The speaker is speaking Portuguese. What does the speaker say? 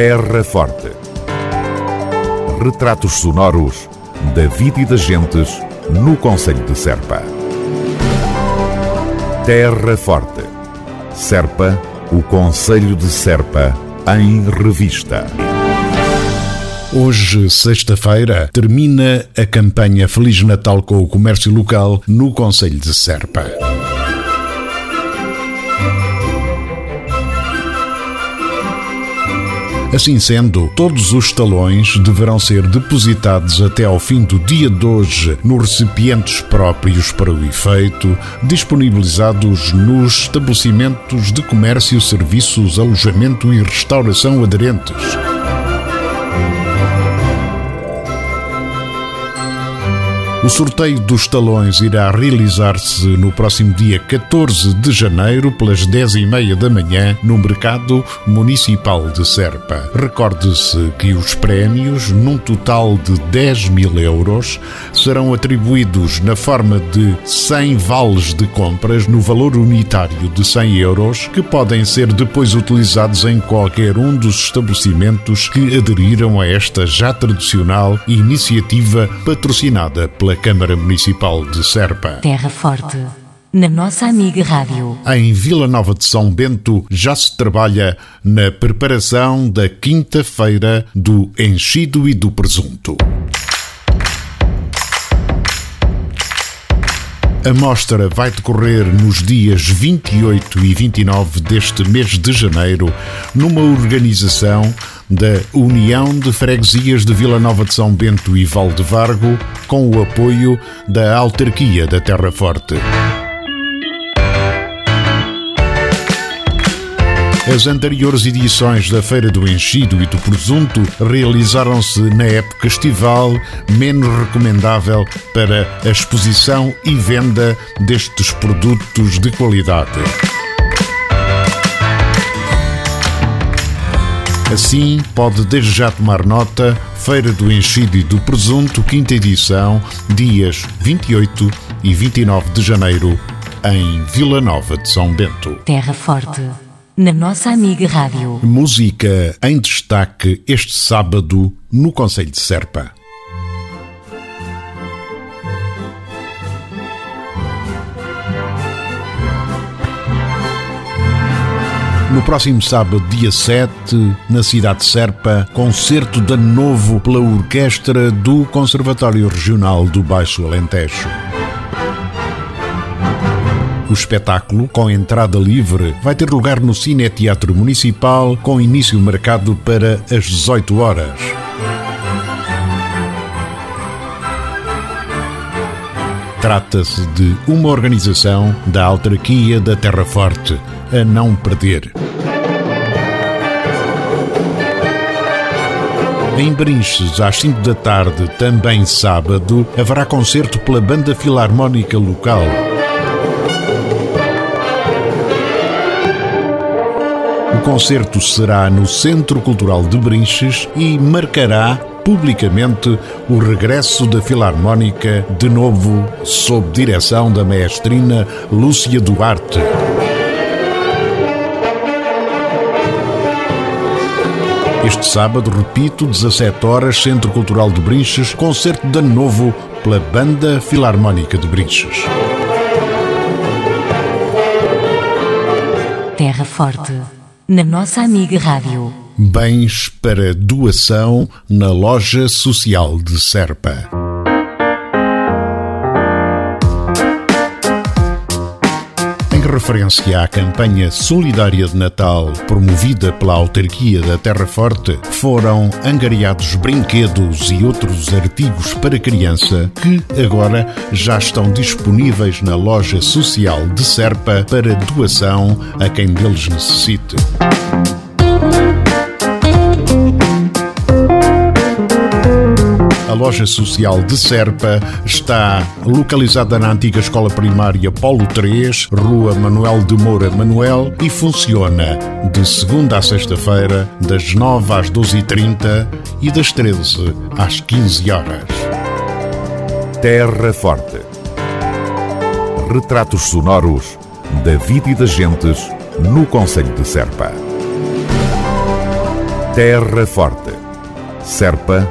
Terra Forte. Retratos sonoros da vida e das gentes no Conselho de Serpa. Terra Forte. Serpa, o Conselho de Serpa, em revista. Hoje, sexta-feira, termina a campanha Feliz Natal com o comércio local no Conselho de Serpa. Assim sendo, todos os talões deverão ser depositados até ao fim do dia de hoje nos recipientes próprios para o efeito, disponibilizados nos estabelecimentos de comércio, serviços, alojamento e restauração aderentes. O sorteio dos talões irá realizar-se no próximo dia 14 de janeiro, pelas 10h30 da manhã, no Mercado Municipal de Serpa. Recorde-se que os prémios, num total de 10 mil euros, serão atribuídos na forma de 100 vales de compras no valor unitário de 100 euros, que podem ser depois utilizados em qualquer um dos estabelecimentos que aderiram a esta já tradicional iniciativa patrocinada pela Câmara Municipal de Serpa. Terra Forte. Na nossa amiga Rádio. Em Vila Nova de São Bento já se trabalha na preparação da quinta-feira do enchido e do presunto. A mostra vai decorrer nos dias 28 e 29 deste mês de janeiro, numa organização da União de Freguesias de Vila Nova de São Bento e Valdevargo, com o apoio da Autarquia da Terra Forte. As anteriores edições da Feira do Enchido e do Presunto realizaram-se na época estival, menos recomendável para a exposição e venda destes produtos de qualidade. Assim, pode desde já tomar nota, Feira do Enchido e do Presunto, quinta edição, dias 28 e 29 de janeiro, em Vila Nova de São Bento. Terra Forte na nossa amiga Rádio. Música em destaque este sábado no Conselho de Serpa. No próximo sábado, dia 7, na cidade de Serpa, concerto de novo pela orquestra do Conservatório Regional do Baixo Alentejo. O espetáculo, com entrada livre, vai ter lugar no Cine Teatro Municipal, com início marcado para as 18 horas. Trata-se de uma organização da autarquia da Terra Forte, a não perder. Em Brinches, às 5 da tarde, também sábado, haverá concerto pela Banda Filarmónica Local. O concerto será no Centro Cultural de Brinches e marcará publicamente o regresso da Filarmónica, de novo sob direção da maestrina Lúcia Duarte. Este sábado, repito, 17 horas, Centro Cultural de Brinches, concerto de ano novo pela Banda Filarmónica de Brinches. Terra Forte na nossa amiga Rádio. Bens para doação na Loja Social de Serpa. Referência à campanha solidária de Natal promovida pela autarquia da Terra Forte, foram angariados brinquedos e outros artigos para criança que agora já estão disponíveis na loja social de Serpa para doação a quem deles necessite. Loja social de Serpa está localizada na antiga escola primária Polo 3, Rua Manuel de Moura Manuel e funciona de segunda a sexta-feira, das 9 às 12h30 e das 13 às 15 horas. Terra Forte. Retratos sonoros da vida e das gentes no Conselho de Serpa. Terra Forte. Serpa,